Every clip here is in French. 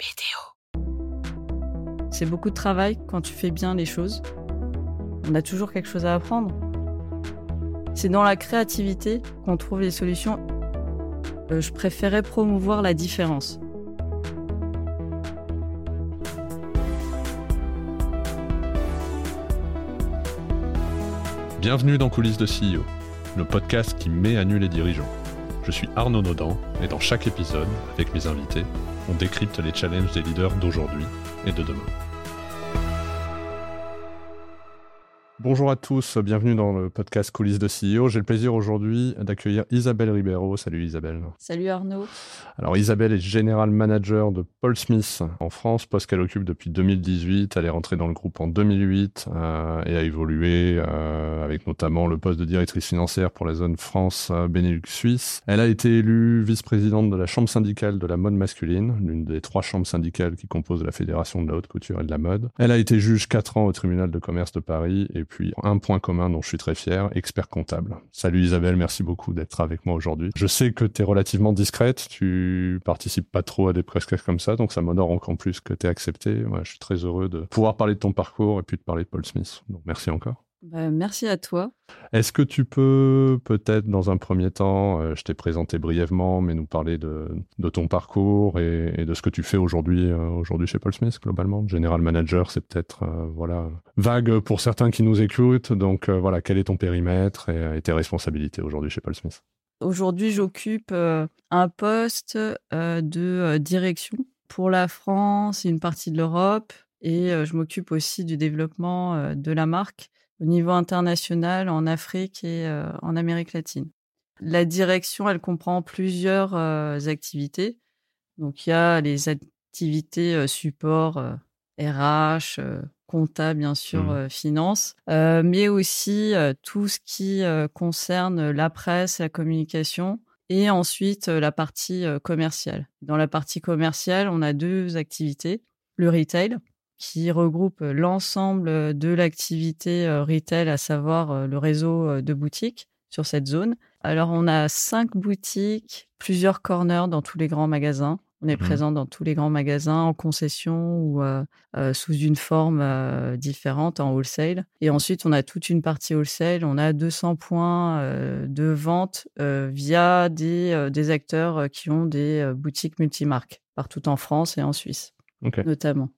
BDO. C'est beaucoup de travail quand tu fais bien les choses. On a toujours quelque chose à apprendre. C'est dans la créativité qu'on trouve les solutions. Euh, je préférais promouvoir la différence. Bienvenue dans Coulisses de CEO, le podcast qui met à nu les dirigeants. Je suis Arnaud Naudan et dans chaque épisode, avec mes invités, on décrypte les challenges des leaders d'aujourd'hui et de demain. Bonjour à tous, bienvenue dans le podcast Coulisses de CEO. J'ai le plaisir aujourd'hui d'accueillir Isabelle Ribeiro. Salut Isabelle. Salut Arnaud. Alors Isabelle est General Manager de Paul Smith en France, poste qu'elle occupe depuis 2018. Elle est rentrée dans le groupe en 2008 euh, et a évolué euh, avec notamment le poste de directrice financière pour la zone France euh, Benelux Suisse. Elle a été élue vice-présidente de la chambre syndicale de la mode masculine, l'une des trois chambres syndicales qui composent la Fédération de la haute couture et de la mode. Elle a été juge 4 ans au tribunal de commerce de Paris et puis un point commun dont je suis très fier, expert comptable. Salut Isabelle, merci beaucoup d'être avec moi aujourd'hui. Je sais que tu es relativement discrète, tu participes pas trop à des presque comme ça, donc ça m'honore encore plus que tu aies accepté. je suis très heureux de pouvoir parler de ton parcours et puis de parler de Paul Smith. Merci encore. Bah, merci à toi. Est-ce que tu peux peut-être dans un premier temps, euh, je t'ai présenté brièvement, mais nous parler de, ton parcours et, de ce que tu fais aujourd'hui euh, aujourd'hui chez Paul Smith globalement? General Manager, c'est peut-être euh, voilà vague pour certains qui nous écoutent. Donc voilà, quel est ton périmètre et, tes responsabilités aujourd'hui chez Paul Smith? Aujourd'hui, j'occupe un poste de direction pour la France et une partie de l'Europe. Et je m'occupe aussi du développement de la marque au niveau international en Afrique et euh, en Amérique latine. La direction, elle comprend plusieurs euh, activités. Donc, il y a les activités euh, support RH, compta, bien sûr, mmh. finance, mais aussi tout ce qui concerne la presse, la communication et ensuite la partie commerciale. Dans la partie commerciale, on a deux activités. Le retail, qui regroupe l'ensemble de l'activité retail, à savoir le réseau de boutiques sur cette zone. Alors, on a cinq boutiques, plusieurs corners dans tous les grands magasins. On est mmh présent dans tous les grands magasins en concession ou sous une forme différente en wholesale. Et ensuite, on a toute une partie wholesale. On a 200 points de vente via des, des, acteurs qui ont des boutiques multimarques partout en France et en Suisse, notamment.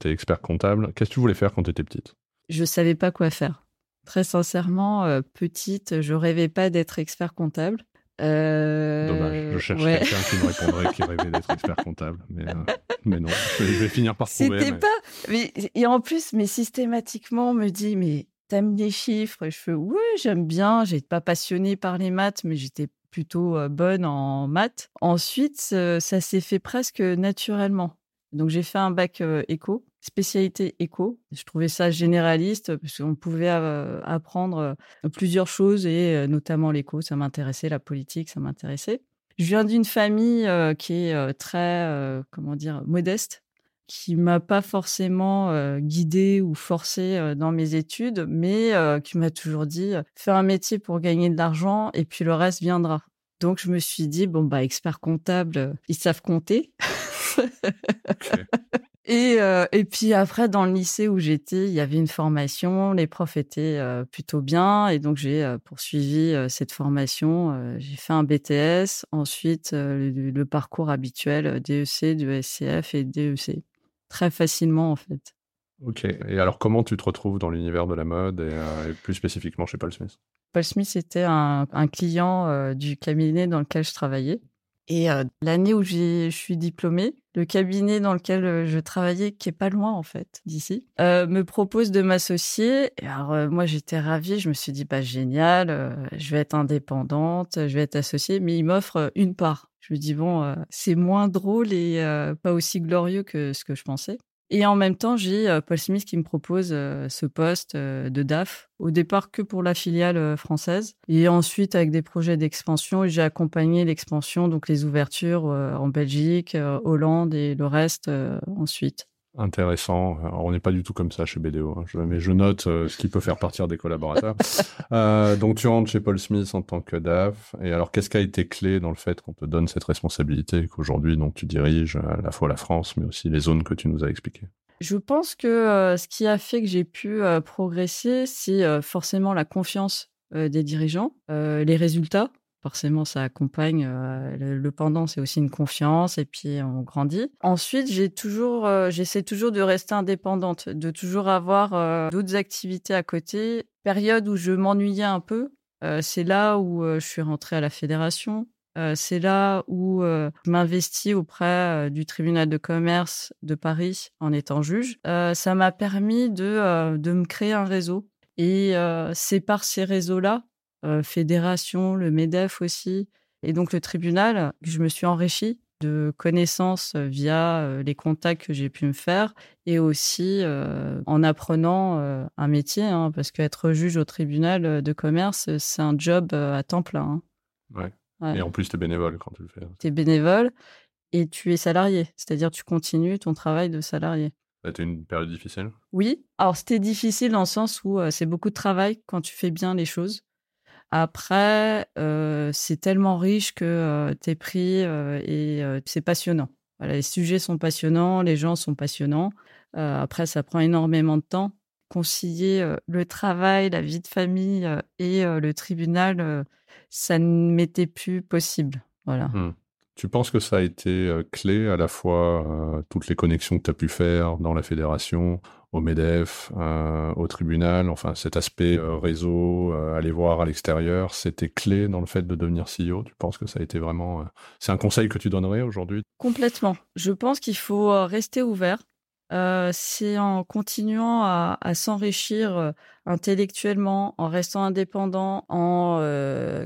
Tu es expert comptable. Qu'est-ce que tu voulais faire quand tu étais petite? Je ne savais pas quoi faire. Très sincèrement, euh, petite, je rêvais pas d'être expert comptable. Euh, Dommage, je cherche quelqu'un qui me répondrait qui rêvait d'être expert comptable. Mais, euh, non, je vais, finir par trouver. C'était pas. Mais... Et en plus, mais systématiquement, on me dit Mais t'aimes les chiffres? Je fais Oui, j'aime bien. J'étais pas passionnée par les maths, mais j'étais plutôt bonne en maths. Ensuite, ça s'est fait presque naturellement. Donc j'ai fait un bac éco, spécialité éco. Je trouvais ça généraliste parce qu'on pouvait apprendre plusieurs choses et notamment l'éco, ça m'intéressait, la politique, ça m'intéressait. Je viens d'une famille qui est très, comment dire, modeste, qui m'a pas forcément guidée ou forcée dans mes études, mais qui m'a toujours dit fais un métier pour gagner de l'argent et puis le reste viendra. Donc je me suis dit bon bah expert comptable, ils savent compter. Et, euh, et puis après, dans le lycée où j'étais, il y avait une formation, les profs étaient euh, plutôt bien, et donc j'ai euh, poursuivi cette formation. j'ai fait un BTS, ensuite le, parcours habituel DEC, de SCF et DEC. Très facilement, en fait. Ok. Et alors, comment tu te retrouves dans l'univers de la mode et, plus spécifiquement chez Paul Smith? Paul Smith était un, un client du cabinet dans lequel je travaillais. Et l'année où je suis diplômée, le cabinet dans lequel je travaillais, qui est pas loin en fait d'ici, me propose de m'associer. Alors moi j'étais ravie, je me suis dit bah génial, je vais être indépendante, je vais être associée, mais il m'offre une part. Je me dis bon, c'est moins drôle et pas aussi glorieux que ce que je pensais. Et en même temps, j'ai euh, Paul Smith qui me propose euh, ce poste euh, de DAF, au départ que pour la filiale française, et ensuite avec des projets d'expansion. J'ai accompagné l'expansion, donc les ouvertures en Belgique, Hollande et le reste ensuite. Intéressant. on n'est pas du tout comme ça chez BDO, hein. mais je note ce qui peut faire partir des collaborateurs. donc tu rentres chez Paul Smith en tant que DAF. Et alors qu'est-ce qui a été clé dans le fait qu'on te donne cette responsabilité, qu'aujourd'hui donc tu diriges à la fois la France, mais aussi les zones que tu nous as expliquées? Je pense que ce qui a fait que j'ai pu progresser, c'est forcément la confiance des dirigeants, les résultats. Forcément, ça accompagne le, pendant, c'est aussi une confiance et puis on grandit. Ensuite, toujours, j'essaie toujours de rester indépendante, de toujours avoir d'autres activités à côté. Période où je m'ennuyais un peu, c'est là où je suis rentrée à la fédération. Euh, c'est là où euh, je m'investis auprès euh, du tribunal de commerce de Paris en étant juge. ça m'a permis de, de me créer un réseau. Et c'est par ces réseaux-là, fédération, le MEDEF aussi, et donc le tribunal, que je me suis enrichie de connaissances via les contacts que j'ai pu me faire et aussi en apprenant un métier, hein, parce qu'être juge au tribunal de commerce, c'est un job à temps plein. Hein. Ouais. Et en plus, tu es bénévole quand tu le fais. Hein. Tu es bénévole et tu es salarié, c'est-à-dire tu continues ton travail de salarié. C'était une période difficile? Oui. Alors, c'était difficile dans le sens où c'est beaucoup de travail quand tu fais bien les choses. Après, c'est tellement riche que tu es pris et c'est passionnant. Les sujets sont passionnants, les gens sont passionnants. après, ça prend énormément de temps. Concilier le travail, la vie de famille et le tribunal, ça ne m'était plus possible. Voilà. Mmh. Tu penses que ça a été clé à la fois toutes les connexions que tu as pu faire dans la fédération, au MEDEF, au tribunal, enfin cet aspect réseau, aller voir à l'extérieur, c'était clé dans le fait de devenir CEO Tu penses que ça a été vraiment... C'est un conseil que tu donnerais aujourd'hui? Complètement. Je pense qu'il faut rester ouvert c'est en continuant à, s'enrichir intellectuellement, en restant indépendant, en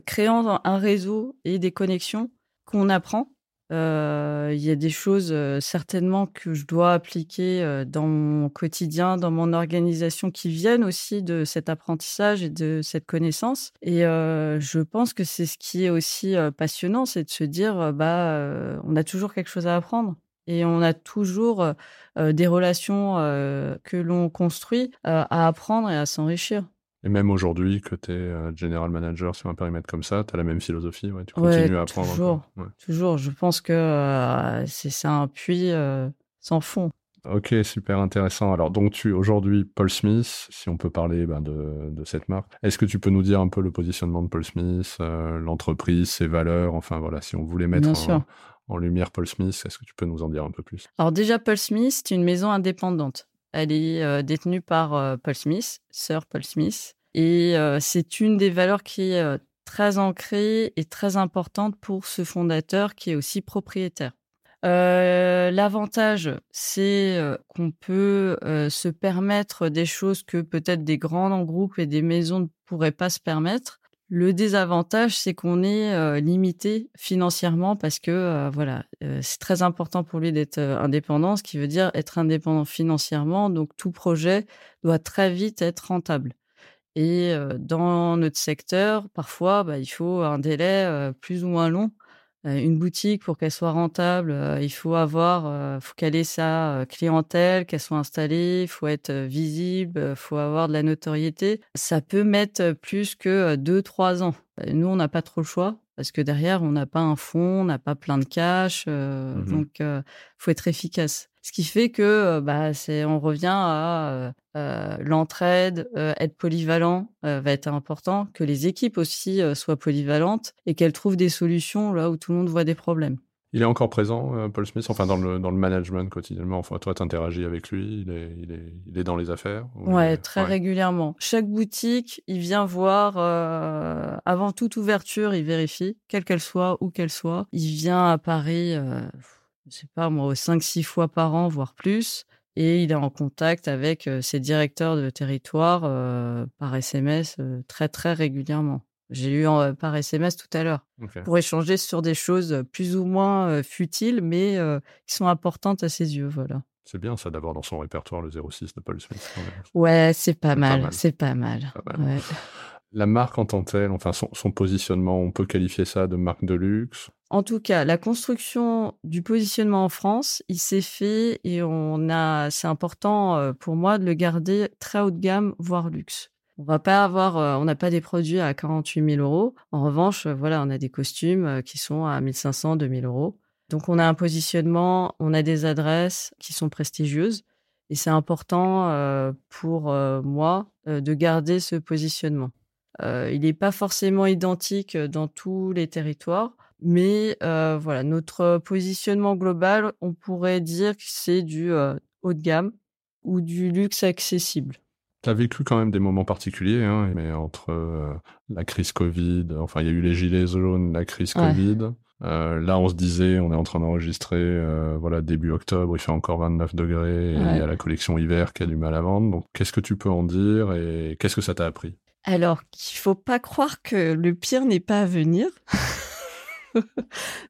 créant un réseau et des connexions qu'on apprend. Il y a des choses certainement que je dois appliquer dans mon quotidien, dans mon organisation, qui viennent aussi de cet apprentissage et de cette connaissance. Et je pense que c'est ce qui est aussi passionnant, c'est de se dire, bah, on a toujours quelque chose à apprendre. Et on a toujours des relations que l'on construit à apprendre et à s'enrichir. Et même aujourd'hui, que tu es general manager sur un périmètre comme ça, tu as la même philosophie, ouais, tu continues à apprendre. Toujours, toujours. Je pense que c'est un puits sans fond. Ok, super intéressant. Alors, donc, tu aujourd'hui, Paul Smith, si on peut parler ben, de, de, cette marque, est-ce que tu peux nous dire un peu le positionnement de Paul Smith, l'entreprise, ses valeurs, enfin voilà, si on voulait mettre en, en lumière Paul Smith. Est-ce que tu peux nous en dire un peu plus? Alors déjà, Paul Smith, c'est une maison indépendante. Elle est détenue par Paul Smith, sœur Paul Smith. Et c'est une des valeurs qui est très ancrée et très importante pour ce fondateur qui est aussi propriétaire. L'avantage, c'est qu'on peut se permettre des choses que peut-être des grands groupes et des maisons ne pourraient pas se permettre. Le désavantage, c'est qu'on est limité financièrement parce que voilà, c'est très important pour lui d'être indépendant, ce qui veut dire être indépendant financièrement. Donc tout projet doit très vite être rentable. Et dans notre secteur, parfois, bah, il faut un délai plus ou moins long une boutique pour qu'elle soit rentable, il faut avoir, faut qu'elle ait sa clientèle, qu'elle soit installée, il faut être visible, il faut avoir de la notoriété. Ça peut mettre plus que deux, trois ans. Nous, on n'a pas trop le choix parce que derrière, on n'a pas un fonds, on n'a pas plein de cash, mmh donc il faut être efficace. Ce qui fait que bah, c'est, on revient à l'entraide, être polyvalent va être important, que les équipes aussi soient polyvalentes et qu'elles trouvent des solutions là où tout le monde voit des problèmes. Il est encore présent, Paul Smith, enfin dans le, dans le management quotidiennement? Enfin, toi, tu interagis avec lui, il est, il est, il est dans les affaires Ouais, très régulièrement. Chaque boutique, il vient voir, avant toute ouverture, il vérifie, quelle qu'elle soit, où qu'elle soit. Il vient à Paris je sais pas moi, 5-6 fois par an, voire plus. Et il est en contact avec ses directeurs de territoire par SMS très, très régulièrement. J'ai eu par SMS tout à l'heure pour échanger sur des choses plus ou moins futiles, mais qui sont importantes à ses yeux. Voilà. C'est bien ça d'avoir dans son répertoire le 06 de Paul Smith. Ouais, c'est pas, mal, c'est pas mal. La marque en tant que telle, enfin son, positionnement, on peut qualifier ça de marque de luxe En tout cas, la construction du positionnement en France, il s'est fait et on a, c'est important euh, pour moi de le garder très haut de gamme, voire luxe. On va pas avoir, euh, on n'a pas des produits à 48 000 euros. En revanche, euh, voilà, on a des costumes qui sont à 1500, 2000 euros. Donc on a un positionnement, on a des adresses qui sont prestigieuses et c'est important pour moi de garder ce positionnement. Il n'est pas forcément identique dans tous les territoires, mais voilà, notre positionnement global, on pourrait dire que c'est du haut de gamme ou du luxe accessible. Tu as vécu quand même des moments particuliers, hein, mais entre la crise Covid, enfin il y a eu les gilets jaunes, la crise Covid, euh, là, on se disait, on est en train d'enregistrer, euh, voilà, début octobre, il fait encore 29 degrés et il y a la collection hiver qui a du mal à vendre. Donc, qu'est-ce que tu peux en dire et qu'est-ce que ça t'a appris? Alors, qu'il faut pas croire que le pire n'est pas à venir,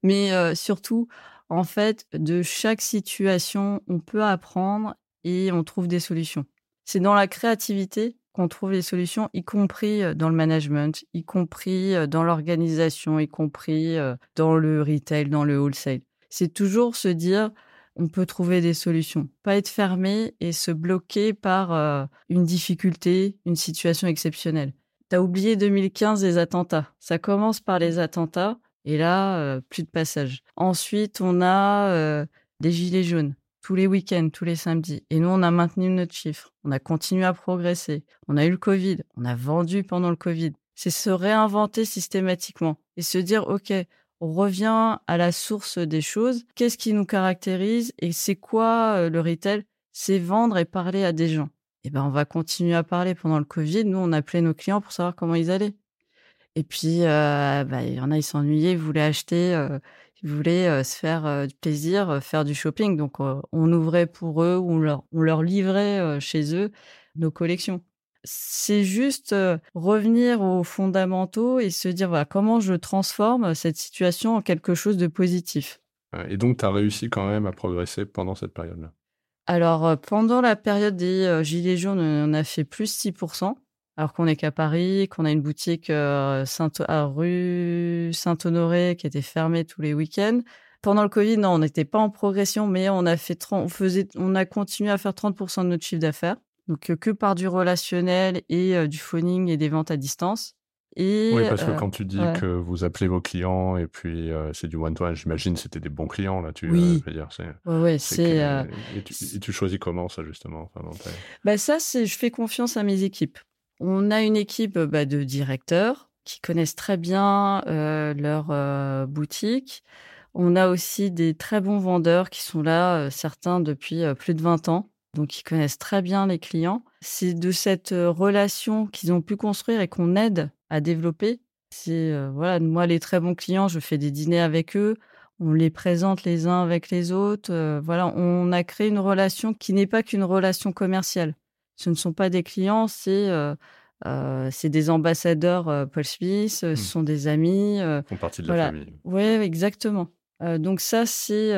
mais euh, surtout, en fait, de chaque situation, on peut apprendre et on trouve des solutions. C'est dans la créativité qu'on trouve les solutions, y compris dans le management, y compris dans l'organisation, y compris dans le retail, dans le wholesale. C'est toujours se dire, on peut trouver des solutions. Pas être fermé et se bloquer par une difficulté, une situation exceptionnelle. Tu as oublié 2015 les attentats. Ça commence par les attentats et là, plus de passage. Ensuite, on a des gilets jaunes tous les week-ends, tous les samedis. Et nous, on a maintenu notre chiffre. On a continué à progresser. On a eu le Covid. On a vendu pendant le Covid. C'est se réinventer systématiquement et se dire, OK, revient à la source des choses. Qu'est-ce qui nous caractérise et c'est quoi euh, le retail? C'est vendre et parler à des gens. Eh ben, on va continuer à parler pendant le Covid. Nous, on appelait nos clients pour savoir comment ils allaient. Et puis, euh, bah, il y en a, ils s'ennuyaient, ils voulaient acheter euh, ils voulaient se faire du plaisir, faire du shopping. Donc, on ouvrait pour eux on leur, on leur livrait chez eux nos collections. C'est juste revenir aux fondamentaux et se dire voilà, comment je transforme cette situation en quelque chose de positif. Et donc, tu as réussi quand même à progresser pendant cette période-là? Alors, pendant la période des Gilets jaunes, on a fait plus 6% alors qu'on n'est qu'à Paris, qu'on a une boutique à rue Saint-Honoré qui était fermée tous les week-ends. Pendant le Covid, non, on n'était pas en progression, mais on a fait on faisait, on a continué à faire 30% de notre chiffre d'affaires. Donc que par du relationnel et du phoning et des ventes à distance. Et, oui, parce que quand tu dis que vous appelez vos clients et puis c'est du one-to-one, j'imagine c'était des bons clients là. Tu oui. veux dire, c'est. Ouais, c'est. Et, tu choisis comment ça justement? Enfin, bah ça, c'est je fais confiance à mes équipes. On a une équipe bah, de directeurs qui connaissent très bien euh, leur euh, boutique. On a aussi des très bons vendeurs qui sont là, euh, certains depuis plus de 20 ans, donc ils connaissent très bien les clients. C'est de cette relation qu'ils ont pu construire et qu'on aide à développer. C'est voilà, moi les très bons clients, je fais des dîners avec eux, on les présente les uns avec les autres. voilà, on a créé une relation qui n'est pas qu'une relation commerciale ce ne sont pas des clients, c'est euh, euh, des ambassadeurs euh, Paul Smith, ce mmh. sont des amis. Ils font partie de la famille. Oui, exactement. donc ça, c'est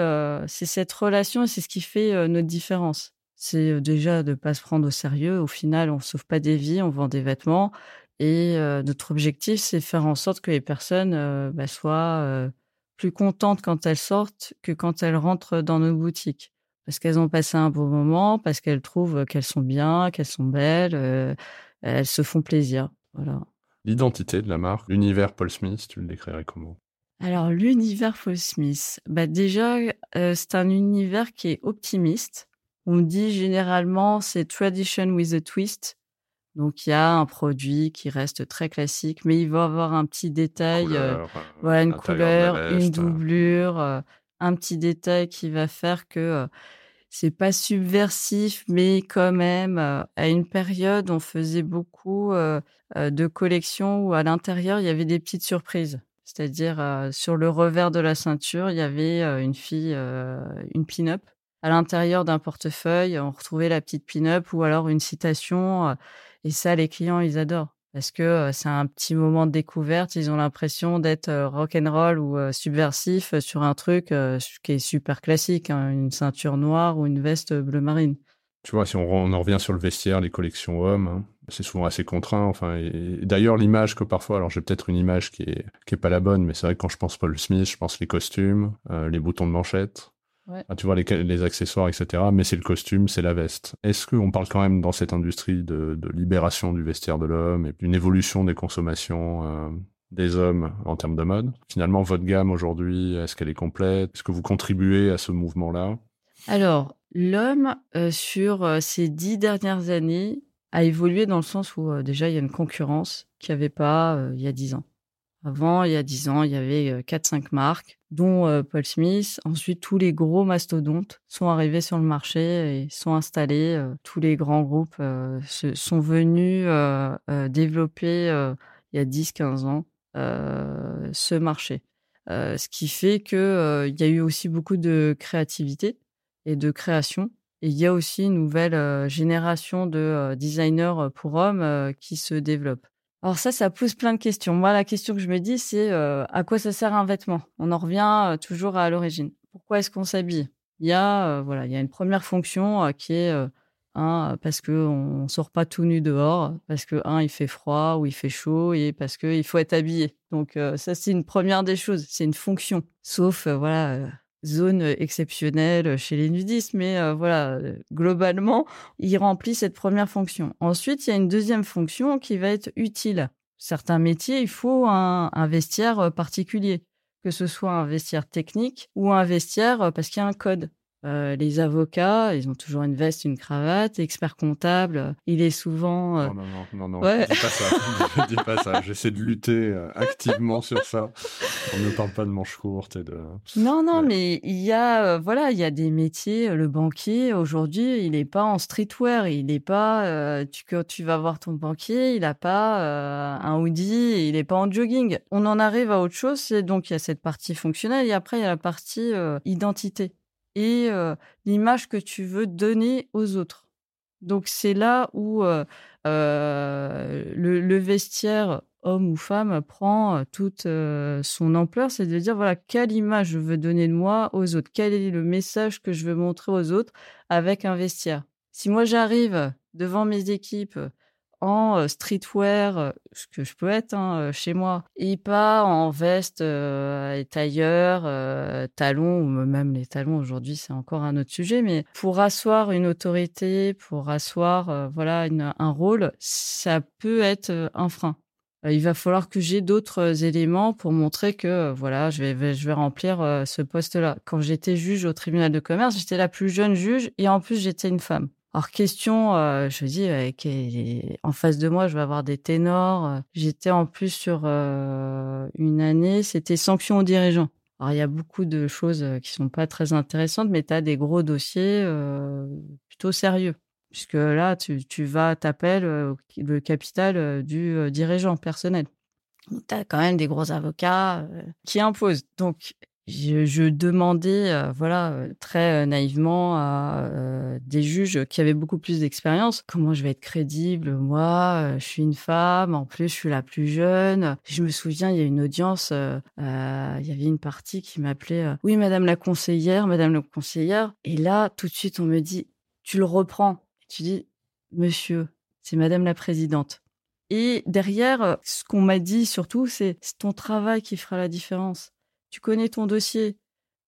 cette relation et c'est ce qui fait notre différence. C'est déjà de ne pas se prendre au sérieux. Au final, on ne sauve pas des vies, on vend des vêtements. Et notre objectif, c'est faire en sorte que les personnes bah, soient plus contentes quand elles sortent que quand elles rentrent dans nos boutiques parce qu'elles ont passé un bon moment, parce qu'elles trouvent qu'elles sont bien, qu'elles sont belles, elles se font plaisir. Voilà. L'identité de la marque, l'univers Paul Smith, tu le décrirais comment? Alors, l'univers Paul Smith, bah déjà, c'est un univers qui est optimiste. On dit généralement c'est tradition with a twist. Donc il y a un produit qui reste très classique, mais il va avoir un petit détail, euh, voilà, une couleur, une doublure, un petit détail qui va faire que c'est pas subversif, mais quand même, à une période, on faisait beaucoup de collections où à l'intérieur, il y avait des petites surprises. C'est-à-dire, sur le revers de la ceinture, il y avait une fille, une pin-up. À l'intérieur d'un portefeuille, on retrouvait la petite pin-up ou alors une citation. et ça, les clients, ils adorent parce que c'est un petit moment de découverte. Ils ont l'impression d'être rock and roll ou subversif sur un truc qui est super classique, hein, une ceinture noire ou une veste bleu marine. Tu vois, si on, en revient sur le vestiaire, les collections hommes, hein, c'est souvent assez contraint. Enfin, d'ailleurs, l'image que parfois, alors j'ai peut-être une image qui est, qui est pas la bonne, mais c'est vrai que quand je pense Paul Smith, je pense les costumes, euh, les boutons de manchette. Ah, tu vois les, les, accessoires, etc. Mais c'est le costume, c'est la veste. Est-ce qu'on parle quand même dans cette industrie de, de libération du vestiaire de l'homme et d'une évolution des consommations euh, des hommes en termes de mode? Finalement, votre gamme aujourd'hui, est-ce qu'elle est complète? Est-ce que vous contribuez à ce mouvement-là? Alors, l'homme, euh, sur ces dix dernières années, a évolué dans le sens où euh, déjà il y a une concurrence qu'il n'y avait pas euh, il y a dix ans. Avant, il y a dix ans, il y avait 4-5 euh, marques, dont Paul Smith. Ensuite, tous les gros mastodontes sont arrivés sur le marché et sont installés. tous les grands groupes sont venus développer il y a 10-15 ans ce marché. ce qui fait qu'il y a eu aussi beaucoup de créativité et de création et il y a aussi une nouvelle euh, génération de euh, designers euh, pour hommes qui se développe. Alors ça, ça pose plein de questions. Moi, la question que je me dis, c'est à quoi ça sert un vêtement? On en revient toujours à l'origine. Pourquoi est-ce qu'on s'habille? Il y a voilà, il y a une première fonction qui est un parce que on sort pas tout nu dehors, parce que un il fait froid ou il fait chaud et parce que il faut être habillé. Donc ça c'est une première des choses, c'est une fonction. Sauf voilà zone exceptionnelle chez les nudistes, mais voilà, globalement, il remplit cette première fonction. Ensuite, il y a une deuxième fonction qui va être utile. Certains métiers, il faut un, vestiaire particulier, que ce soit un vestiaire technique ou un vestiaire parce qu'il y a un code. Euh, les avocats, ils ont toujours une veste, une cravate. Expert comptable, il est souvent. Euh, non, non, non, non, ouais. dis pas ça. dis pas ça. J'essaie de lutter euh, activement sur ça. On ne parle pas de manches courtes et de. Non, non, mais il y a, voilà, il y a des métiers. Le banquier aujourd'hui, il n'est pas en streetwear. Il n'est pas. tu, quand tu vas voir ton banquier, il n'a pas un hoodie. Il n'est pas en jogging. On en arrive à autre chose. C'est donc il y a cette partie fonctionnelle et après il y a la partie identité et l'image que tu veux donner aux autres. Donc c'est là où le, le, vestiaire homme ou femme prend toute son ampleur, c'est de dire voilà quelle image je veux donner de moi aux autres, quel est le message que je veux montrer aux autres avec un vestiaire? Si moi j'arrive devant mes équipes en streetwear, ce que je peux être hein, chez moi, et pas en veste et tailleur, talons, ou même les talons aujourd'hui, c'est encore un autre sujet, mais pour asseoir une autorité, pour asseoir voilà un rôle, ça peut être un frein. Il va falloir que j'ai d'autres éléments pour montrer que voilà, je vais remplir ce poste-là. Quand j'étais juge au tribunal de commerce, j'étais la plus jeune juge et en plus j'étais une femme. Alors question, euh, je dis euh, en face de moi, je vais avoir des ténors. Euh. J'étais en plus sur une année, c'était sanctions aux dirigeants. Alors il y a beaucoup de choses qui sont pas très intéressantes, mais tu as des gros dossiers plutôt sérieux. Puisque là, tu, tu vas, t'appelles le capital du dirigeant personnel. Tu as quand même des gros avocats qui imposent. Donc, je, demandais, euh, voilà, euh, très euh, naïvement à des juges qui avaient beaucoup plus d'expérience, comment je vais être crédible, moi, je suis une femme, en plus je suis la plus jeune. Je me souviens, il y a une audience, il y avait une partie qui m'appelait, oui, Madame la conseillère, Madame la conseillère, et là, tout de suite, on me dit, tu le reprends, tu dis, Monsieur, c'est Madame la présidente. Et derrière, ce qu'on m'a dit surtout, c'est ton travail qui fera la différence tu connais ton dossier,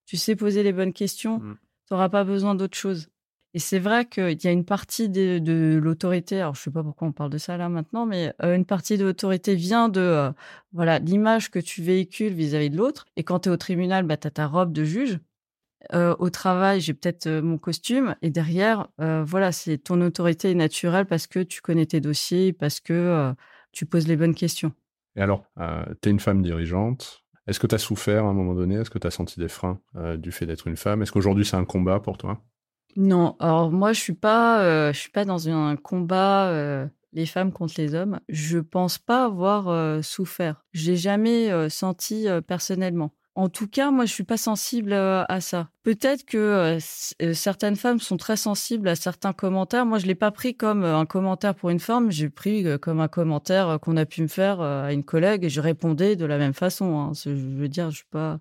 tu sais poser les bonnes questions, mmh. tu n'auras pas besoin d'autre chose. Et c'est vrai qu'il y a une partie de, l'autorité, alors je ne sais pas pourquoi on parle de ça là maintenant, mais euh, une partie de l'autorité vient de euh, voilà l'image que tu véhicules vis-à-vis de l'autre. Et quand tu es au tribunal, bah, tu as ta robe de juge. Euh, au travail, j'ai peut-être mon costume. Et derrière, voilà, c'est ton autorité est naturelle parce que tu connais tes dossiers, parce que tu poses les bonnes questions. Et alors, tu es une femme dirigeante, est-ce que tu as souffert à un moment donné? Est-ce que tu as senti des freins euh, du fait d'être une femme? Est-ce qu'aujourd'hui c'est un combat pour toi? Non, alors moi je suis euh, suis pas dans un combat euh, les femmes contre les hommes. Je pense pas avoir souffert. Je l'ai jamais senti personnellement. En tout cas, moi, je suis pas sensible euh, à ça. Peut-être que euh, euh, certaines femmes sont très sensibles à certains commentaires. Moi, je l'ai pas pris comme un commentaire pour une femme. J'ai pris comme un commentaire qu'on a pu me faire à une collègue et je répondais de la même façon. Hein. Je veux dire, je suis pas.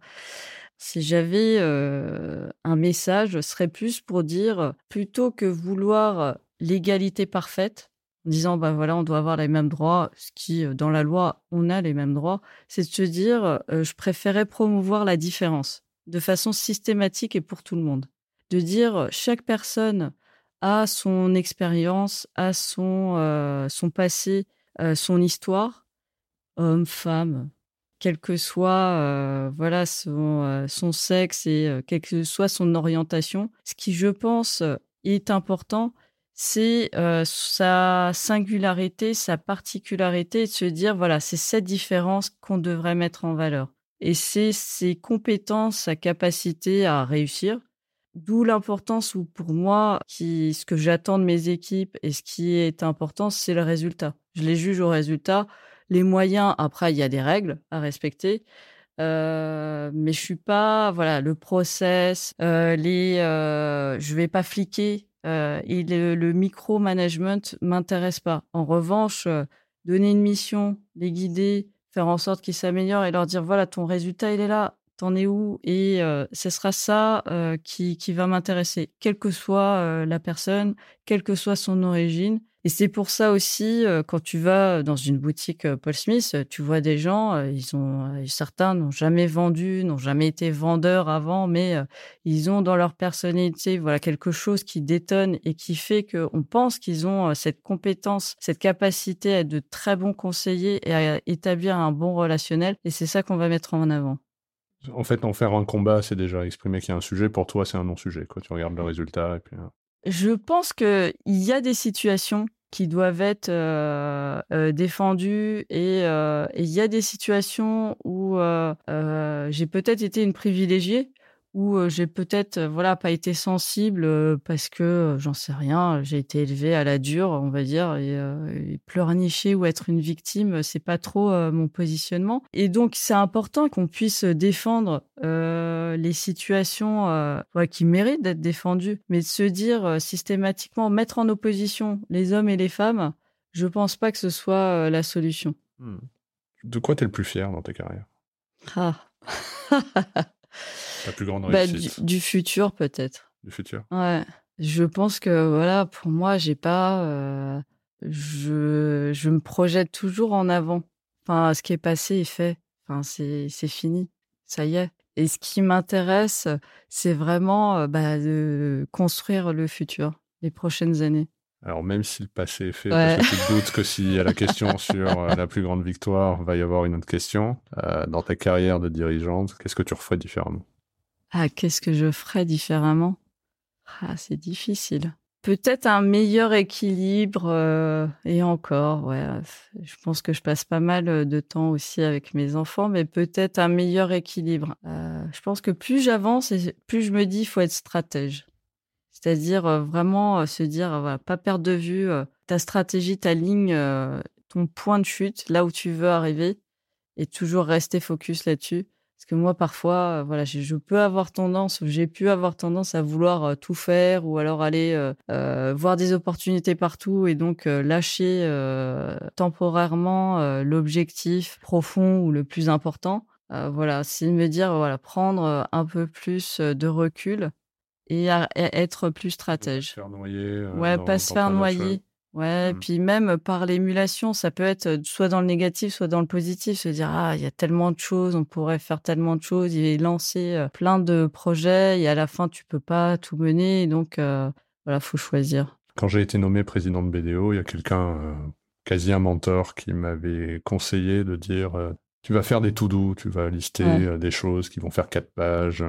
Si j'avais un message, ce serait plus pour dire plutôt que vouloir l'égalité parfaite, en disant bah voilà on doit avoir les mêmes droits, ce qui dans la loi on a les mêmes droits, c'est de se dire je préférais promouvoir la différence de façon systématique et pour tout le monde, de dire chaque personne a son expérience, a son son passé, son histoire, homme, femme, quel que soit voilà son, son sexe et quelle que soit son orientation. Ce qui, je pense, est important, c'est sa singularité, sa particularité, de se dire, voilà, c'est cette différence qu'on devrait mettre en valeur. Et c'est ses compétences, sa capacité à réussir. D'où l'importance où pour moi, qui, ce que j'attends de mes équipes et ce qui est important, c'est le résultat. Je les juge au résultat. Les moyens, après, il y a des règles à respecter. Euh, mais je suis pas, voilà, le process, euh, les, euh, je vais pas fliquer euh, et le, micro-management m'intéresse pas. En revanche, euh, donner une mission, les guider, faire en sorte qu'ils s'améliorent et leur dire voilà, ton résultat, il est là, t'en es où Et euh, ce sera ça euh, qui, qui va m'intéresser, quelle que soit la personne, quelle que soit son origine. Et c'est pour ça aussi, quand tu vas dans une boutique Paul Smith, tu vois des gens, ils ont, certains n'ont jamais vendu, n'ont jamais été vendeurs avant, mais ils ont dans leur personnalité, voilà, quelque chose qui détonne et qui fait qu'on pense qu'ils ont cette compétence, cette capacité à être de très bons conseillers et à établir un bon relationnel. Et c'est ça qu'on va mettre en avant. En fait, en faire un combat, c'est déjà exprimer qu'il y a un sujet. Pour toi, c'est un non-sujet. Quand tu regardes le résultat. Et puis, je pense qu'il y a des situations qui doivent être euh, euh, défendues et euh, il y a des situations où j'ai peut-être été une privilégiée où j'ai peut-être voilà pas été sensible parce que j'en sais rien, j'ai été élevée à la dure, on va dire, et, et pleurnicher ou être une victime, c'est pas trop mon positionnement. Et donc c'est important qu'on puisse défendre les situations qui méritent d'être défendues, mais de se dire systématiquement mettre en opposition les hommes et les femmes, je pense pas que ce soit la solution. Mmh. De quoi tu es le plus fier dans ta carrière? Ah La plus grande bah, réussite. du, du, futur, peut-être. Du futur. Ouais. Je pense que, voilà, pour moi, j'ai pas. Euh, je, je me projette toujours en avant. Enfin, ce qui est passé est fait. Enfin, c'est fini. Ça y est. Et ce qui m'intéresse, c'est vraiment euh, bah, de construire le futur, les prochaines années. Alors, même si le passé est fait, ouais. parce que tu te doutes que s'il y a la question sur euh, la plus grande victoire, va y avoir une autre question. Euh, dans ta carrière de dirigeante, qu'est-ce que tu referais différemment? Ah, qu'est-ce que je ferais différemment? Ah, c'est difficile. Peut-être un meilleur équilibre euh, et encore, ouais. Je pense que je passe pas mal de temps aussi avec mes enfants, mais peut-être un meilleur équilibre. Euh, je pense que plus j'avance, plus je me dis il faut être stratège. C'est-à-dire vraiment se dire, pas perdre de vue ta stratégie, ta ligne, ton point de chute, là où tu veux arriver, et toujours rester focus là-dessus. Parce que moi, parfois, voilà, je, je, peux avoir tendance, j'ai pu avoir tendance à vouloir tout faire ou alors aller voir des opportunités partout et donc lâcher temporairement l'objectif profond ou le plus important. voilà, c'est me dire, voilà, prendre un peu plus de recul et, à, être plus stratège. Pas se faire noyer. ouais, dans, pas se faire noyer. Ouais, mmh. puis même par l'émulation, ça peut être soit dans le négatif, soit dans le positif, se dire ah, il y a tellement de choses, on pourrait faire tellement de choses, il est lancé plein de projets et à la fin tu peux pas tout mener, donc euh, voilà, faut choisir. Quand j'ai été nommé président de BDO, il y a quelqu'un, euh, quasi un mentor, qui m'avait conseillé de dire euh, tu vas faire des to do, tu vas lister ouais. des choses qui vont faire quatre pages,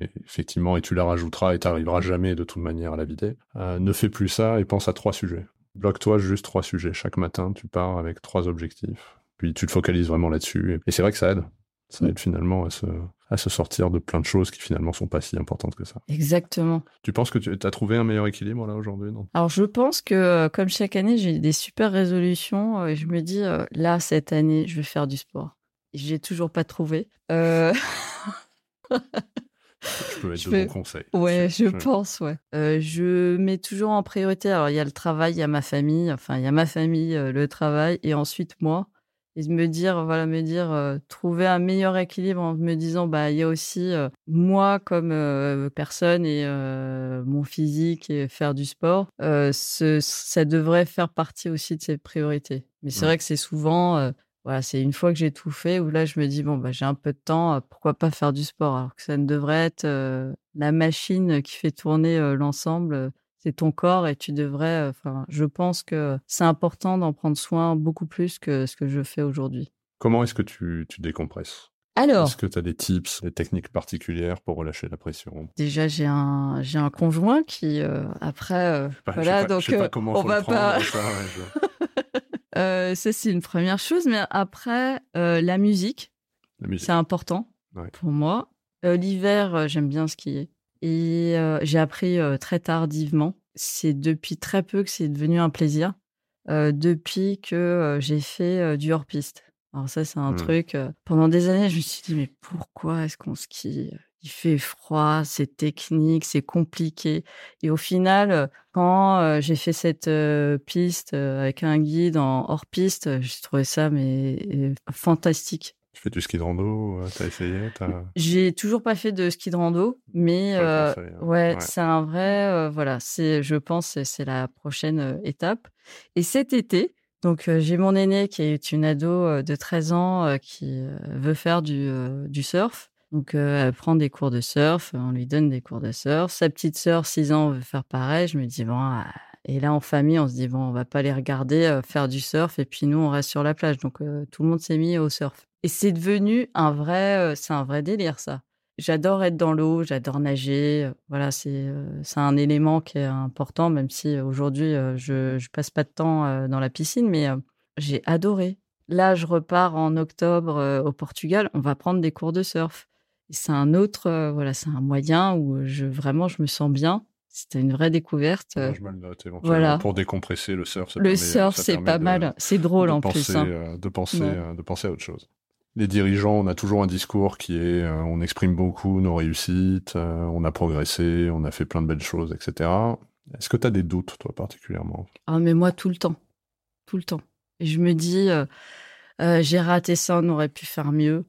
et effectivement, et tu la rajouteras et tu n'arriveras jamais de toute manière à la vider. ne fais plus ça et pense à trois sujets. Bloque-toi juste trois sujets. Chaque matin, tu pars avec trois objectifs. Puis tu te focalises vraiment là-dessus. Et c'est vrai que ça aide. Ça aide finalement à se, à se sortir de plein de choses qui finalement sont pas si importantes que ça. Exactement. Tu penses que tu as trouvé un meilleur équilibre là aujourd'hui Alors je pense que euh, comme chaque année, j'ai des super résolutions euh, et je me dis euh, là cette année, je vais faire du sport. J'ai toujours pas trouvé. Euh... Je peux être je de bons conseils. Ouais, je, je, pense, ouais. Euh, je mets toujours en priorité. Alors, il y a le travail, il y a ma famille. Enfin, il y a ma famille, euh, le travail, et ensuite moi. et de me dire, voilà, me dire, trouver un meilleur équilibre en me disant, bah, il y a aussi moi comme personne et mon physique et faire du sport. Ce, ça devrait faire partie aussi de ses priorités. Mais c'est vrai que c'est souvent, voilà, c'est une fois que j'ai tout fait où là je me dis bon bah j'ai un peu de temps, pourquoi pas faire du sport? Alors que ça ne devrait être la machine qui fait tourner l'ensemble c'est ton corps et tu devrais. Enfin, je pense que c'est important d'en prendre soin beaucoup plus que ce que je fais aujourd'hui. Comment est-ce que tu, tu décompresses? Alors, est-ce que tu as des tips, des techniques particulières pour relâcher la pression? Déjà, j'ai un, j'ai un conjoint qui, après, voilà, donc on va pas. Ça, ça c'est une première chose, mais après, la musique, c'est important pour moi. L'hiver, j'aime bien skier. Et j'ai appris très tardivement. C'est depuis très peu que c'est devenu un plaisir. depuis que j'ai fait du hors-piste. Alors ça, c'est un mmh. truc. pendant des années, je me suis dit mais pourquoi est-ce qu'on skie Il fait froid, c'est technique, c'est compliqué. Et au final, quand j'ai fait cette piste avec un guide en hors-piste, j'ai trouvé ça mais fantastique. Tu fais du ski de rando T'as essayé J'ai toujours pas fait de ski de rando, mais euh, hein. ouais, c'est un vrai. Euh, voilà, c'est, je pense, c'est la prochaine étape. Et cet été, donc j'ai mon aîné qui est une ado de 13 ans qui veut faire du, du surf. Donc elle prend des cours de surf, on lui donne des cours de surf. Sa petite sœur, 6 ans, veut faire pareil. Je me dis bon. Ah, et là, en famille, on se dit, bon, on va pas les regarder faire du surf, et puis nous, on reste sur la plage. Donc, tout le monde s'est mis au surf. Et c'est devenu un vrai, c'est un vrai délire ça. J'adore être dans l'eau, j'adore nager. Voilà, c'est c'est un élément qui est important, même si aujourd'hui je je passe pas de temps dans la piscine, mais j'ai adoré. Là, je repars en octobre au Portugal. On va prendre des cours de surf. C'est un autre, voilà, c'est un moyen où je vraiment je me sens bien. C'était une vraie découverte. je me le note éventuellement voilà. pour décompresser le surf. le surf, c'est pas mal. C'est drôle en plus. Hein. de penser, de penser à autre chose les dirigeants, on a toujours un discours qui est euh, on exprime beaucoup nos réussites, euh, on a progressé, on a fait plein de belles choses, etc. Est-ce que tu as des doutes, toi, particulièrement? Ah, mais moi, tout le temps. Tout le temps. Et je me dis, euh, j'ai raté ça, on aurait pu faire mieux.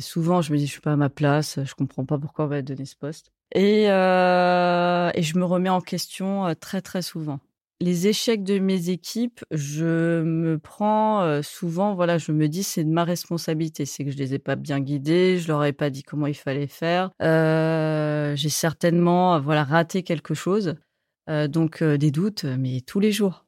Souvent, je me dis, je suis pas à ma place, je comprends pas pourquoi on va donner ce poste. Et, et je me remets en question très, très souvent les échecs de mes équipes, je me prends souvent, voilà, je me dis c'est de ma responsabilité, c'est que je les ai pas bien guidés, je leur ai pas dit comment il fallait faire, j'ai certainement, voilà, raté quelque chose, donc des doutes, mais tous les jours.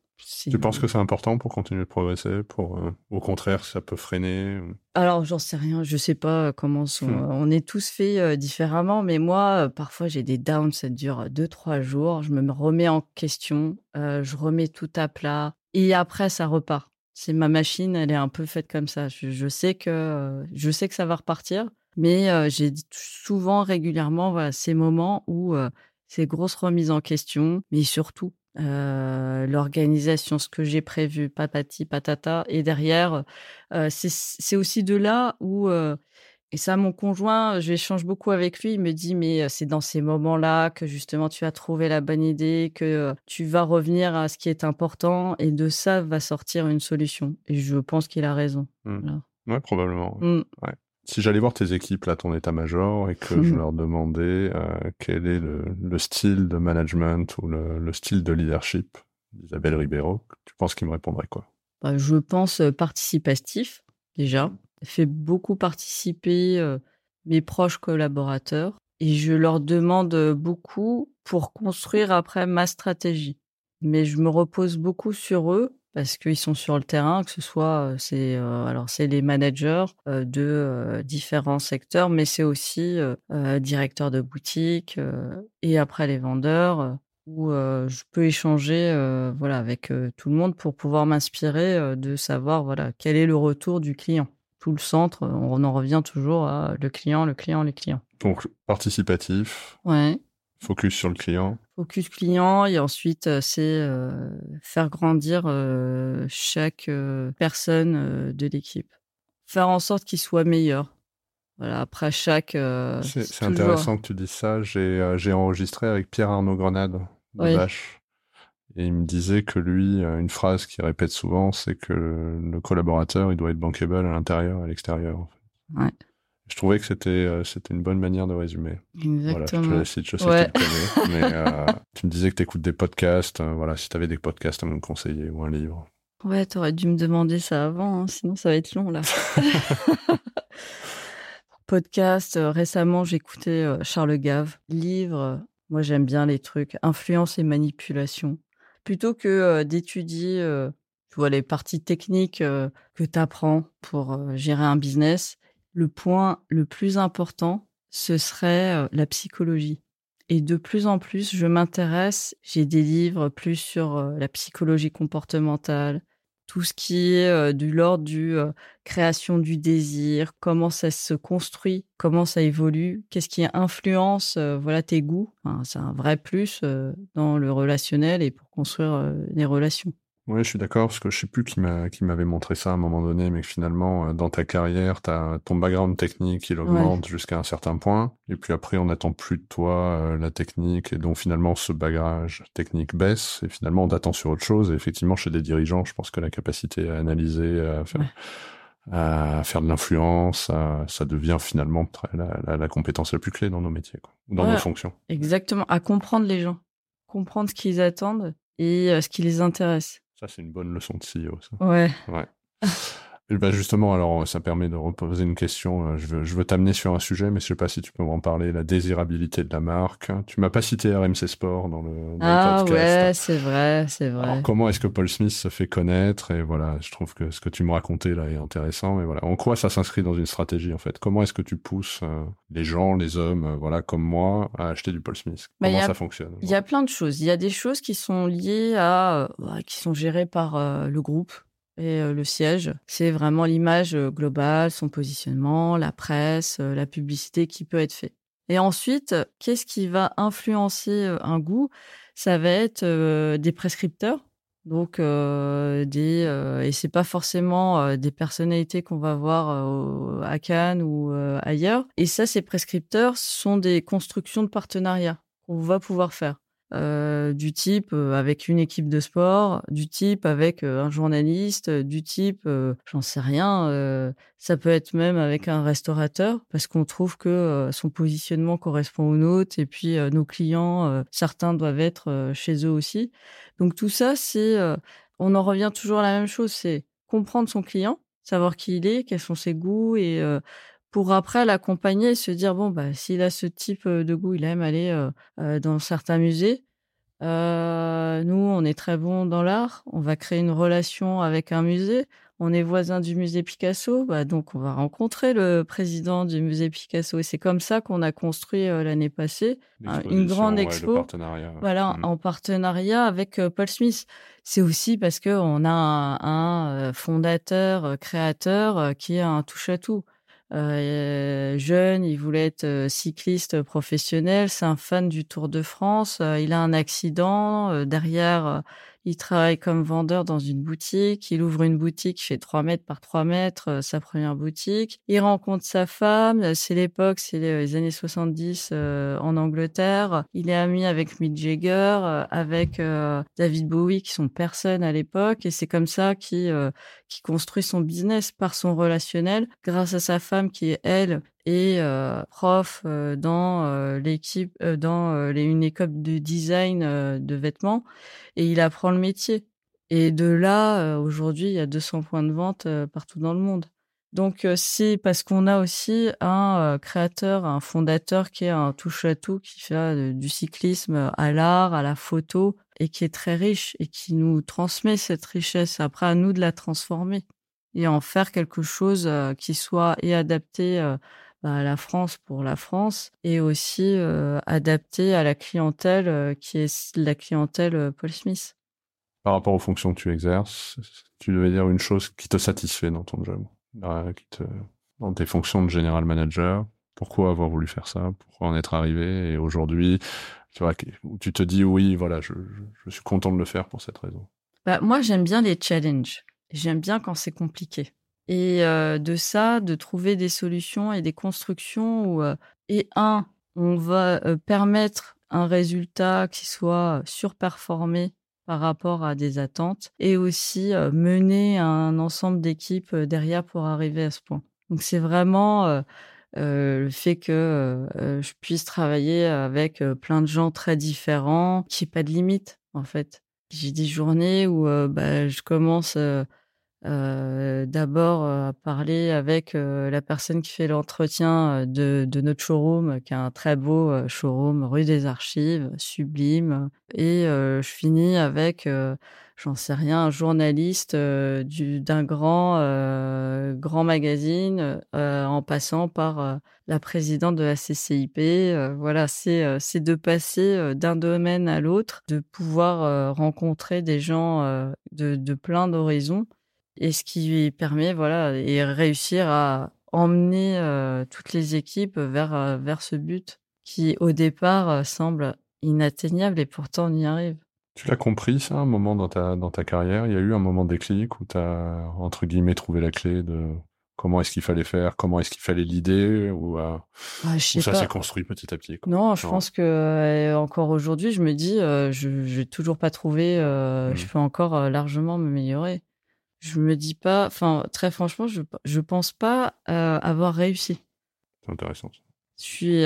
Tu penses que c'est important pour continuer de progresser Pour euh, au contraire, ça peut freiner Alors, j'en sais rien. Je sais pas comment sont... Hmm. on est tous faits euh, différemment, mais moi, euh, parfois, j'ai des downs. Ça dure deux, trois jours. Je me remets en question. je remets tout à plat. Et après, ça repart. C'est ma machine. Elle est un peu faite comme ça. Je, sais que je sais que ça va repartir, mais j'ai souvent régulièrement voilà ces moments où ces grosses remises en question, mais surtout l'organisation, ce que j'ai prévu, patati patata. Et derrière, c'est aussi de là où, et ça, mon conjoint, j'échange beaucoup avec lui. Il me dit, mais c'est dans ces moments-là que justement tu as trouvé la bonne idée, que tu vas revenir à ce qui est important, et de ça va sortir une solution. Et je pense qu'il a raison. Mmh. Ouais, probablement. Mmh. Ouais. Si j'allais voir tes équipes, là, ton état-major, et que je leur demandais euh, quel est le, style de management ou le, style de leadership d'Isabelle Ribeiro, tu penses qu'ils me répondraient quoi? Bah, Je pense euh, participatif, déjà. Fait beaucoup participer euh, mes proches collaborateurs et je leur demande beaucoup pour construire après ma stratégie. Mais je me repose beaucoup sur eux parce qu'ils sont sur le terrain, que ce soit c'est alors c'est les managers de différents secteurs, mais c'est aussi directeur de boutique et après les vendeurs où je peux échanger voilà avec tout le monde pour pouvoir m'inspirer de savoir voilà quel est le retour du client. Tout le centre, on en revient toujours à le client, le client, les clients. Donc participatif. Ouais. Focus sur le client. Focus client et ensuite euh, c'est euh, faire grandir euh, chaque personne de l'équipe. Faire en sorte qu'il soit meilleur. Voilà, après chaque. c'est intéressant que tu dises ça. J'ai enregistré avec Pierre Arnaud Grenade de Vache. Et il me disait que lui, une phrase qu'il répète souvent, c'est que le collaborateur, il doit être bankable à l'intérieur et à l'extérieur. En fait. Ouais. Je trouvais que c'était c'était une bonne manière de résumer. Exactement. Voilà, je te je sais que tu le connais, mais tu me disais que tu écoutes des podcasts. voilà, si tu avais des podcasts à me conseiller ou un livre. Ouais, t'aurais dû me demander ça avant, hein, sinon ça va être long là. Podcast, euh, récemment j'écoutais euh, Charles Gave. Livre, euh, moi j'aime bien les trucs influence et manipulation. Plutôt que d'étudier tu vois, les parties techniques que tu apprends pour gérer un business, le point le plus important, ce serait la psychologie. Et de plus en plus, je m'intéresse, j'ai des livres plus sur la psychologie comportementale, tout ce qui est euh, du l'ordre du euh, création du désir, comment ça se construit, comment ça évolue, qu'est-ce qui influence euh, voilà tes goûts. c'est un vrai plus dans le relationnel et pour construire les relations. Oui, je suis d'accord, parce que je sais plus qui m'avait montré ça à un moment donné, mais que finalement, euh, dans ta carrière, ton background technique, il augmente jusqu'à un certain point, et puis après, on n'attend plus de toi euh, la technique, et donc finalement, ce bagage technique baisse, et finalement, on t'attend sur autre chose, et effectivement, chez des dirigeants, je pense que la capacité à analyser, à faire, à faire de l'influence, ça devient finalement la, la, compétence la plus clé dans nos métiers, quoi, dans nos fonctions. Exactement, à comprendre les gens, comprendre ce qu'ils attendent et euh, ce qui les intéresse. Ça, c'est une bonne leçon de CEO. Ça. Ouais. Ouais. bah justement, alors ça permet de reposer une question. Euh, je veux, je veux t'amener sur un sujet, mais je sais pas si tu peux m'en parler. La désirabilité de la marque. Tu m'as pas cité RMC Sport dans le, dans ah, podcast. ouais, c'est vrai, c'est vrai. Alors, comment est-ce que Paul Smith se fait connaître? Et voilà, je trouve que ce que tu me racontais là est intéressant. Mais voilà, en quoi ça s'inscrit dans une stratégie en fait? Comment est-ce que tu pousses euh, les gens, les hommes, euh, voilà, comme moi, à acheter du Paul Smith? Bah, Comment ça fonctionne? Il y a plein de choses. Il y a des choses qui sont liées à, qui sont gérées par le groupe et le siège. C'est vraiment l'image globale, son positionnement, la presse, la publicité qui peut être fait. Et ensuite, qu'est-ce qui va influencer un goût? Ça va être des prescripteurs. Donc des et c'est pas forcément des personnalités qu'on va voir à Cannes ou ailleurs. Et ça, ces prescripteurs sont des constructions de partenariats qu'on va pouvoir faire. Euh, du type euh, avec une équipe de sport, du type avec euh, un journaliste, du type, j'en sais rien, ça peut être même avec un restaurateur parce qu'on trouve que son positionnement correspond au nôtre et puis nos clients, certains doivent être chez eux aussi. Donc tout ça, c'est, on en revient toujours à la même chose, c'est comprendre son client, savoir qui il est, quels sont ses goûts et pour après l'accompagner et se dire bon bah s'il a ce type de goût, il aime aller dans certains musées. nous, on est très bon dans l'art. On va créer une relation avec un musée. On est voisin du musée Picasso, bah, donc on va rencontrer le président du musée Picasso. Et c'est comme ça qu'on a construit l'année passée une grande expo. Voilà, mmh. en partenariat avec Paul Smith. C'est aussi parce que on a un, un fondateur, créateur qui a un touche à tout. Euh, jeune, il voulait être euh, cycliste professionnel, c'est un fan du Tour de France. Euh, il a un accident. derrière, il travaille comme vendeur dans une boutique. Il ouvre une boutique fait 3 mètres par 3 mètres, sa première boutique. Il rencontre sa femme. C'est l'époque, c'est les années 70 en Angleterre. Il est ami avec Mick Jagger, avec David Bowie, qui sont personnes à l'époque. Et c'est comme ça qu'il qui construit son business par son relationnel, grâce à sa femme qui est elle et euh, prof euh, dans euh, l'équipe, dans les, une école de design de vêtements, et il apprend le métier. Et de là, aujourd'hui, il y a 200 points de vente partout dans le monde. Donc c'est parce qu'on a aussi un créateur, un fondateur qui est un touche-à-tout, qui fait du cyclisme à l'art, à la photo, et qui est très riche et qui nous transmet cette richesse. Après, à nous de la transformer et en faire quelque chose qui soit et adapté bah, la France pour la France et aussi adapté à la clientèle qui est la clientèle Paul Smith. Par rapport aux fonctions que tu exerces, tu devais dire une chose qui te satisfait dans ton job, qui te... dans tes fonctions de general manager. Pourquoi avoir voulu faire ça? Pourquoi en être arrivé? Et aujourd'hui, tu vois, où tu te dis oui, voilà, je, je, suis content de le faire pour cette raison. Bah, moi, j'aime bien les challenges. J'aime bien quand c'est compliqué. Et de ça, de trouver des solutions et des constructions où, et un, on va permettre un résultat qui soit surperformé par rapport à des attentes et aussi mener un ensemble d'équipes derrière pour arriver à ce point. Donc c'est vraiment le fait que je puisse travailler avec plein de gens très différents, qui n'y pas de limite en fait. J'ai des journées où bah, je commence d'abord à parler avec la personne qui fait l'entretien de, notre showroom, qui a un très beau showroom rue des Archives, sublime. Et je finis avec j'en sais rien, un journaliste euh, d'un grand, euh, grand magazine euh, en passant par la présidente de la CCIP. voilà, c'est de passer d'un domaine à l'autre, de pouvoir rencontrer des gens de, de plein d'horizons et ce qui lui permet, voilà, et réussir à emmener toutes les équipes vers, vers ce but qui, au départ, semble inatteignable et pourtant on y arrive. Tu l'as compris, ça, un moment dans ta, dans ta carrière? Il y a eu un moment déclic où tu as, entre guillemets, trouvé la clé de comment est-ce qu'il fallait faire, comment est-ce qu'il fallait l'idée, ou, euh, ah, ça s'est construit petit à petit Non, je pense que euh, encore aujourd'hui, je me dis, euh, je n'ai toujours pas trouvé, mmh. je peux encore largement m'améliorer. Je me dis pas, enfin, très franchement, je ne pense pas avoir réussi. C'est intéressant. Je suis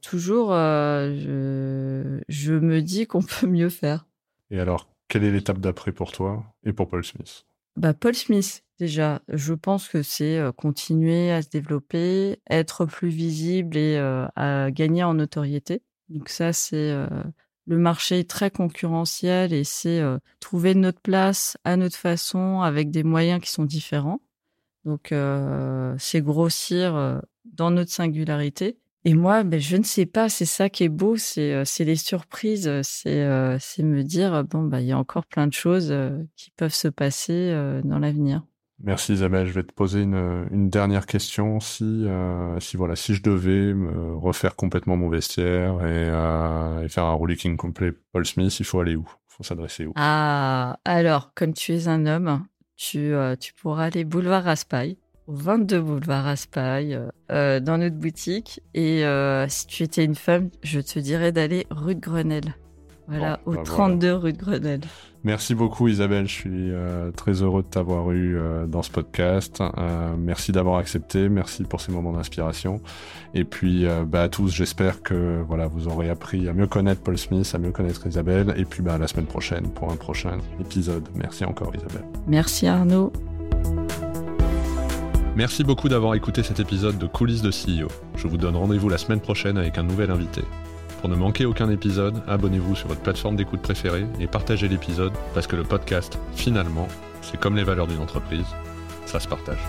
toujours, je, je me dis qu'on peut mieux faire. Et alors, quelle est l'étape d'après pour toi et pour Paul Smith? Bah, Paul Smith, déjà, je pense que c'est continuer à se développer, être plus visible et à gagner en notoriété. Donc ça, c'est le marché est très concurrentiel et c'est trouver notre place à notre façon avec des moyens qui sont différents. Donc c'est grossir dans notre singularité et moi, ben, je ne sais pas, c'est ça qui est beau, c'est euh, les surprises, c'est euh, me dire, bon, bah, il y a encore plein de choses euh, qui peuvent se passer dans l'avenir. Merci Isabelle. Je vais te poser une, une dernière question. Si, si voilà, si je devais me refaire complètement mon vestiaire et, et faire un rolling complet Paul Smith, il faut aller où? Il faut s'adresser où? Ah, alors, comme tu es un homme, tu, tu pourras aller boulevard Raspail 22 boulevard Raspail, euh, euh, dans notre boutique. Et euh, si tu étais une femme, je te dirais d'aller rue de Grenelle. Voilà, au 32 bah rue de Grenelle. Merci beaucoup Isabelle, je suis très heureux de t'avoir eu dans ce podcast. merci d'avoir accepté, merci pour ces moments d'inspiration. Et puis bah, à tous, j'espère que voilà, vous aurez appris à mieux connaître Paul Smith, à mieux connaître Isabelle. Et puis bah, la semaine prochaine pour un prochain épisode. Merci encore Isabelle. Merci Arnaud. Merci beaucoup d'avoir écouté cet épisode de Coulisses de CEO. Je vous donne rendez-vous la semaine prochaine avec un nouvel invité. Pour ne manquer aucun épisode, abonnez-vous sur votre plateforme d'écoute préférée et partagez l'épisode parce que le podcast, finalement, c'est comme les valeurs d'une entreprise, ça se partage.